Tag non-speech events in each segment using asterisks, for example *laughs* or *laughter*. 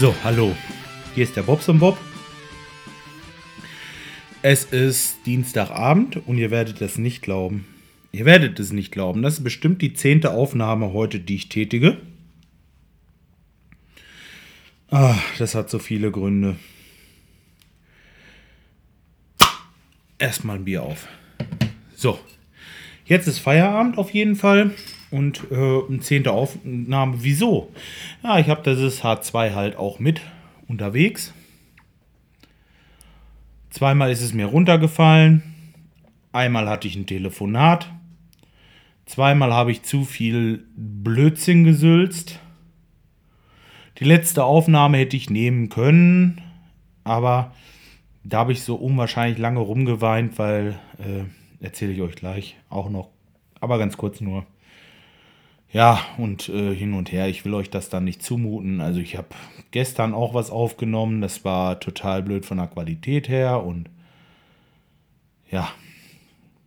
So, hallo. Hier ist der Bobs und Bob. Es ist Dienstagabend und ihr werdet es nicht glauben. Ihr werdet es nicht glauben. Das ist bestimmt die zehnte Aufnahme heute, die ich tätige. Ah, das hat so viele Gründe. Erstmal ein Bier auf. So, jetzt ist Feierabend auf jeden Fall und äh, eine zehnte Aufnahme. Wieso? Ja, ich habe dieses H2 halt auch mit unterwegs. Zweimal ist es mir runtergefallen. Einmal hatte ich ein Telefonat. Zweimal habe ich zu viel Blödsinn gesülzt. Die letzte Aufnahme hätte ich nehmen können, aber da habe ich so unwahrscheinlich lange rumgeweint, weil, äh, erzähle ich euch gleich auch noch, aber ganz kurz nur. Ja, und äh, hin und her, ich will euch das dann nicht zumuten. Also ich habe gestern auch was aufgenommen, das war total blöd von der Qualität her und ja,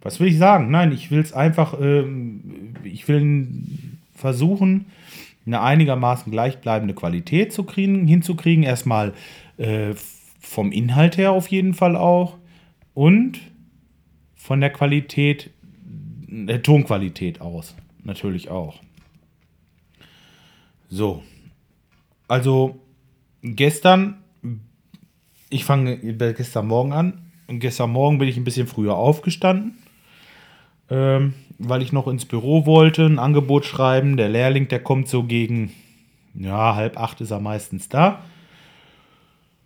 was will ich sagen? Nein, ich will es einfach, ähm, ich will versuchen, eine einigermaßen gleichbleibende Qualität zu kriegen, hinzukriegen. Erstmal äh, vom Inhalt her auf jeden Fall auch und von der Qualität, der Tonqualität aus natürlich auch. So. Also gestern, ich fange gestern Morgen an. Und gestern Morgen bin ich ein bisschen früher aufgestanden, ähm, weil ich noch ins Büro wollte, ein Angebot schreiben. Der Lehrling, der kommt so gegen, ja, halb acht ist er meistens da.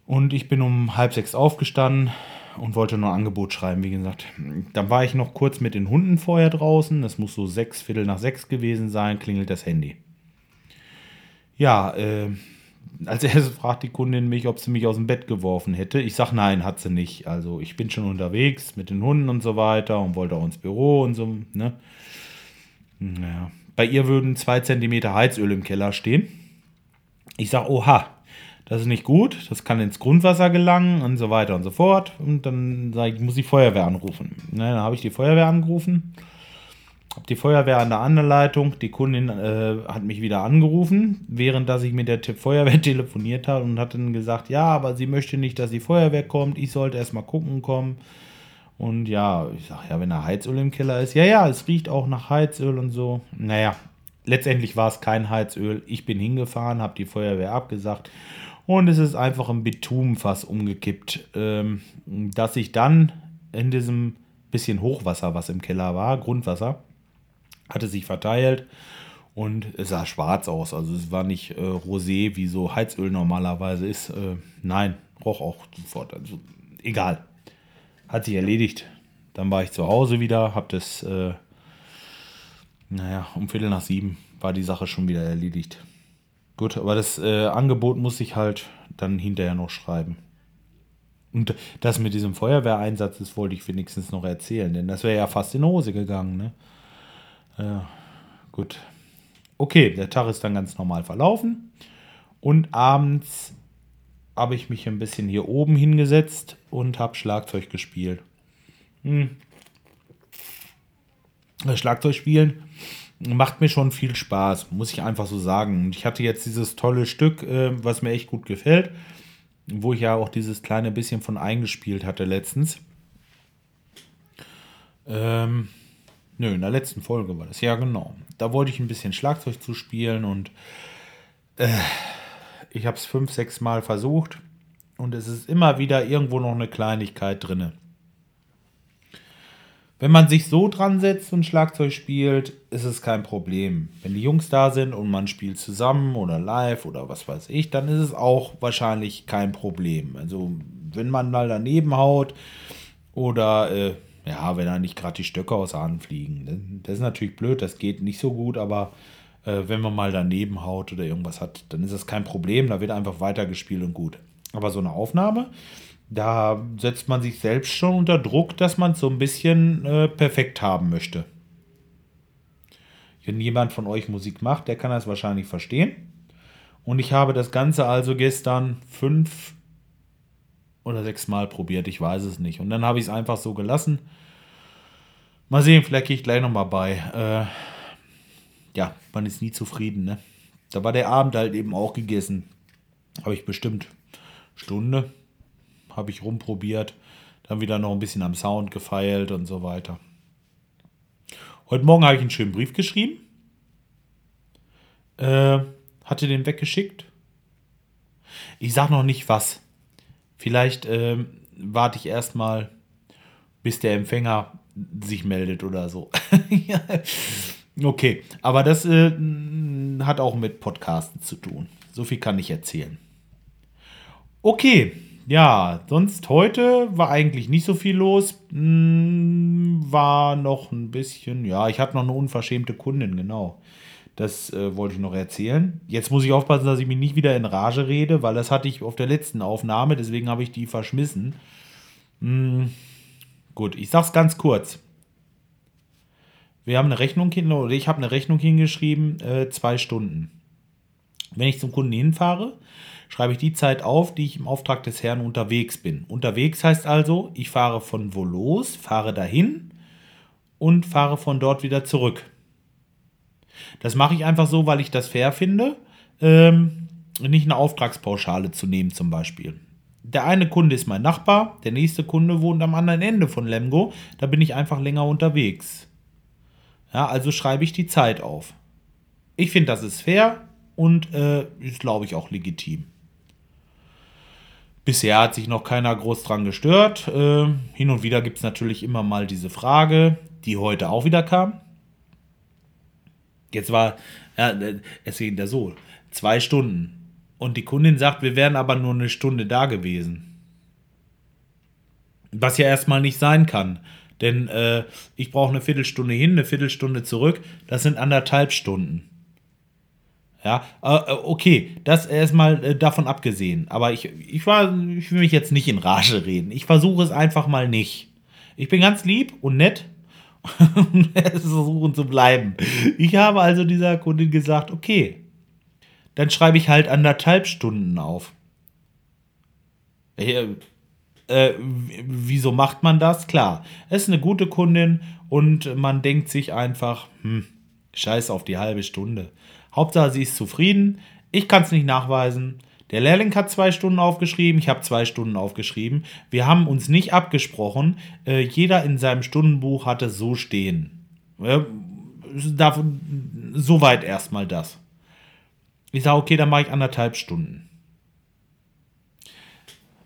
Und ich bin um halb sechs aufgestanden und wollte noch ein Angebot schreiben, wie gesagt. Dann war ich noch kurz mit den Hunden vorher draußen. Das muss so sechs, Viertel nach sechs gewesen sein, klingelt das Handy. Ja, äh, als erstes fragt die Kundin mich, ob sie mich aus dem Bett geworfen hätte. Ich sage, nein, hat sie nicht. Also ich bin schon unterwegs mit den Hunden und so weiter und wollte auch ins Büro und so. Ne? Naja. Bei ihr würden zwei Zentimeter Heizöl im Keller stehen. Ich sage, oha, das ist nicht gut, das kann ins Grundwasser gelangen und so weiter und so fort. Und dann sage ich, muss die Feuerwehr anrufen. Ne, dann habe ich die Feuerwehr angerufen die Feuerwehr an der anderen Leitung. Die Kundin äh, hat mich wieder angerufen, während dass ich mit der Feuerwehr *laughs* telefoniert habe und hat dann gesagt, ja, aber sie möchte nicht, dass die Feuerwehr kommt. Ich sollte erstmal gucken kommen. Und ja, ich sage, ja, wenn da Heizöl im Keller ist, ja, ja, es riecht auch nach Heizöl und so. Naja, letztendlich war es kein Heizöl. Ich bin hingefahren, habe die Feuerwehr abgesagt und es ist einfach ein Bitumenfass umgekippt, ähm, dass ich dann in diesem bisschen Hochwasser, was im Keller war, Grundwasser, hatte sich verteilt und es sah schwarz aus. Also es war nicht äh, rosé, wie so Heizöl normalerweise ist. Äh, nein, roch auch sofort. Also egal. Hat sich erledigt. Dann war ich zu Hause wieder, hab das, äh, naja, um Viertel nach sieben war die Sache schon wieder erledigt. Gut, aber das äh, Angebot muss ich halt dann hinterher noch schreiben. Und das mit diesem Feuerwehreinsatz, das wollte ich wenigstens noch erzählen, denn das wäre ja fast in die Hose gegangen, ne? Ja, gut. Okay, der Tag ist dann ganz normal verlaufen. Und abends habe ich mich ein bisschen hier oben hingesetzt und habe Schlagzeug gespielt. Hm. Das Schlagzeugspielen macht mir schon viel Spaß, muss ich einfach so sagen. Ich hatte jetzt dieses tolle Stück, äh, was mir echt gut gefällt, wo ich ja auch dieses kleine bisschen von eingespielt hatte letztens. Ähm, Nö, in der letzten Folge war das. Ja, genau. Da wollte ich ein bisschen Schlagzeug zu spielen und äh, ich habe es fünf, sechs Mal versucht und es ist immer wieder irgendwo noch eine Kleinigkeit drin. Wenn man sich so dran setzt und Schlagzeug spielt, ist es kein Problem. Wenn die Jungs da sind und man spielt zusammen oder live oder was weiß ich, dann ist es auch wahrscheinlich kein Problem. Also wenn man mal daneben haut oder äh, ja, wenn da nicht gerade die Stöcke aus der Hand fliegen. Ne? Das ist natürlich blöd, das geht nicht so gut, aber äh, wenn man mal daneben haut oder irgendwas hat, dann ist das kein Problem, da wird einfach weitergespielt und gut. Aber so eine Aufnahme, da setzt man sich selbst schon unter Druck, dass man es so ein bisschen äh, perfekt haben möchte. Wenn jemand von euch Musik macht, der kann das wahrscheinlich verstehen. Und ich habe das Ganze also gestern fünf oder sechs Mal probiert, ich weiß es nicht. Und dann habe ich es einfach so gelassen. Mal sehen, vielleicht gehe ich gleich nochmal bei. Äh, ja, man ist nie zufrieden, ne? Da war der Abend halt eben auch gegessen. Habe ich bestimmt Stunde, habe ich rumprobiert, dann wieder noch ein bisschen am Sound gefeilt und so weiter. Heute Morgen habe ich einen schönen Brief geschrieben. Äh, hatte den weggeschickt. Ich sage noch nicht was. Vielleicht äh, warte ich erstmal, bis der Empfänger sich meldet oder so. *laughs* okay, aber das äh, hat auch mit Podcasten zu tun. So viel kann ich erzählen. Okay, ja, sonst heute war eigentlich nicht so viel los. Hm, war noch ein bisschen, ja, ich hatte noch eine unverschämte Kundin, genau. Das äh, wollte ich noch erzählen. Jetzt muss ich aufpassen, dass ich mich nicht wieder in Rage rede, weil das hatte ich auf der letzten Aufnahme, deswegen habe ich die verschmissen. Hm, gut, ich sag's ganz kurz. Wir haben eine Rechnung hin, oder ich habe eine Rechnung hingeschrieben, äh, zwei Stunden. Wenn ich zum Kunden hinfahre, schreibe ich die Zeit auf, die ich im Auftrag des Herrn unterwegs bin. Unterwegs heißt also, ich fahre von wo los, fahre dahin und fahre von dort wieder zurück. Das mache ich einfach so, weil ich das fair finde, ähm, nicht eine Auftragspauschale zu nehmen zum Beispiel. Der eine Kunde ist mein Nachbar, der nächste Kunde wohnt am anderen Ende von Lemgo, da bin ich einfach länger unterwegs. Ja, also schreibe ich die Zeit auf. Ich finde, das ist fair und äh, ist, glaube ich, auch legitim. Bisher hat sich noch keiner groß dran gestört. Äh, hin und wieder gibt es natürlich immer mal diese Frage, die heute auch wieder kam. Jetzt war, ja, es ging da so, zwei Stunden. Und die Kundin sagt, wir wären aber nur eine Stunde da gewesen. Was ja erstmal nicht sein kann. Denn äh, ich brauche eine Viertelstunde hin, eine Viertelstunde zurück. Das sind anderthalb Stunden. Ja, äh, okay, das erstmal äh, davon abgesehen. Aber ich, ich, war, ich will mich jetzt nicht in Rage reden. Ich versuche es einfach mal nicht. Ich bin ganz lieb und nett *laughs* versuchen zu bleiben. Ich habe also dieser Kundin gesagt, okay, dann schreibe ich halt anderthalb Stunden auf. Äh, äh, wieso macht man das? Klar, es ist eine gute Kundin und man denkt sich einfach, hm, scheiß auf die halbe Stunde. Hauptsache, sie ist zufrieden. Ich kann es nicht nachweisen. Der Lehrling hat zwei Stunden aufgeschrieben, ich habe zwei Stunden aufgeschrieben. Wir haben uns nicht abgesprochen. Äh, jeder in seinem Stundenbuch hatte so stehen. Äh, davon, soweit erstmal das. Ich sage, okay, dann mache ich anderthalb Stunden.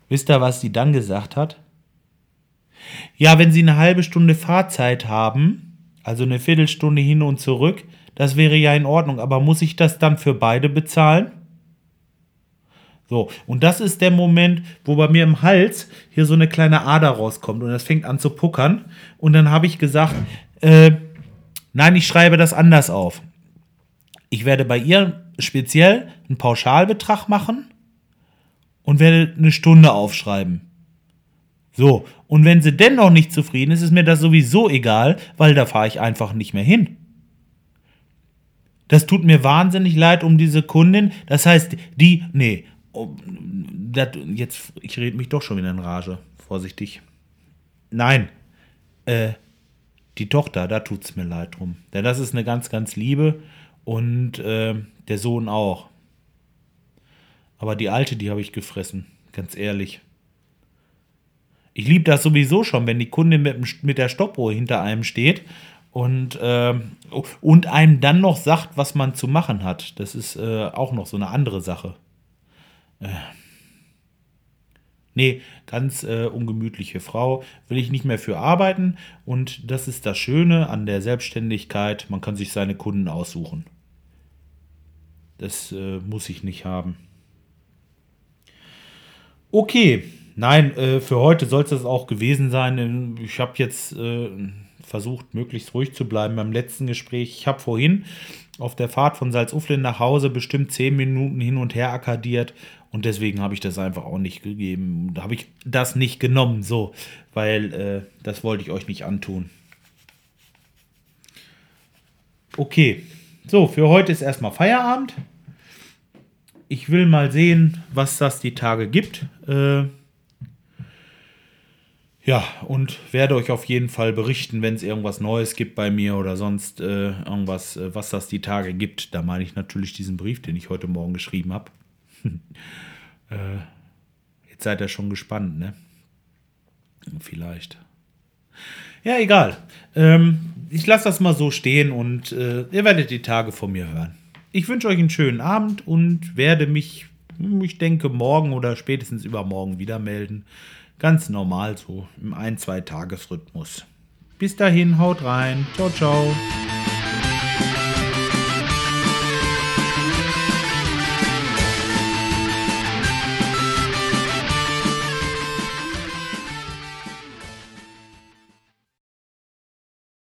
Wisst ihr, was sie dann gesagt hat? Ja, wenn Sie eine halbe Stunde Fahrzeit haben, also eine Viertelstunde hin und zurück, das wäre ja in Ordnung, aber muss ich das dann für beide bezahlen? So, und das ist der Moment, wo bei mir im Hals hier so eine kleine Ader rauskommt und das fängt an zu puckern. Und dann habe ich gesagt, äh, nein, ich schreibe das anders auf. Ich werde bei ihr speziell einen Pauschalbetrag machen und werde eine Stunde aufschreiben. So, und wenn sie dennoch nicht zufrieden ist, ist mir das sowieso egal, weil da fahre ich einfach nicht mehr hin. Das tut mir wahnsinnig leid um diese Kundin. Das heißt, die, nee, oh, das, jetzt, ich rede mich doch schon wieder in Rage. Vorsichtig. Nein, äh, die Tochter, da tut es mir leid drum. Denn das ist eine ganz, ganz liebe und äh, der Sohn auch. Aber die alte, die habe ich gefressen, ganz ehrlich. Ich liebe das sowieso schon, wenn die Kundin mit, mit der Stoppuhr hinter einem steht und, äh, und einem dann noch sagt, was man zu machen hat. Das ist äh, auch noch so eine andere Sache. Äh. Nee, ganz äh, ungemütliche Frau, will ich nicht mehr für arbeiten und das ist das Schöne an der Selbstständigkeit, man kann sich seine Kunden aussuchen. Das äh, muss ich nicht haben. Okay, nein, äh, für heute soll es das auch gewesen sein. Ich habe jetzt äh, versucht, möglichst ruhig zu bleiben beim letzten Gespräch. Ich habe vorhin auf der Fahrt von Salzuflen nach Hause bestimmt zehn Minuten hin und her akkadiert und deswegen habe ich das einfach auch nicht gegeben. Da habe ich das nicht genommen, so, weil äh, das wollte ich euch nicht antun. Okay, so, für heute ist erstmal Feierabend. Ich will mal sehen, was das die Tage gibt. Äh, Ja, und werde euch auf jeden Fall berichten, wenn es irgendwas Neues gibt bei mir oder sonst äh, irgendwas, äh, was das die Tage gibt. Da meine ich natürlich diesen Brief, den ich heute Morgen geschrieben habe. *laughs* äh, jetzt seid ihr schon gespannt, ne? Vielleicht. Ja, egal. Ähm, ich lasse das mal so stehen und äh, ihr werdet die Tage von mir hören. Ich wünsche euch einen schönen Abend und werde mich, ich denke, morgen oder spätestens übermorgen wieder melden. Ganz normal so im ein-, zwei Tagesrhythmus. Bis dahin, haut rein. Ciao, ciao.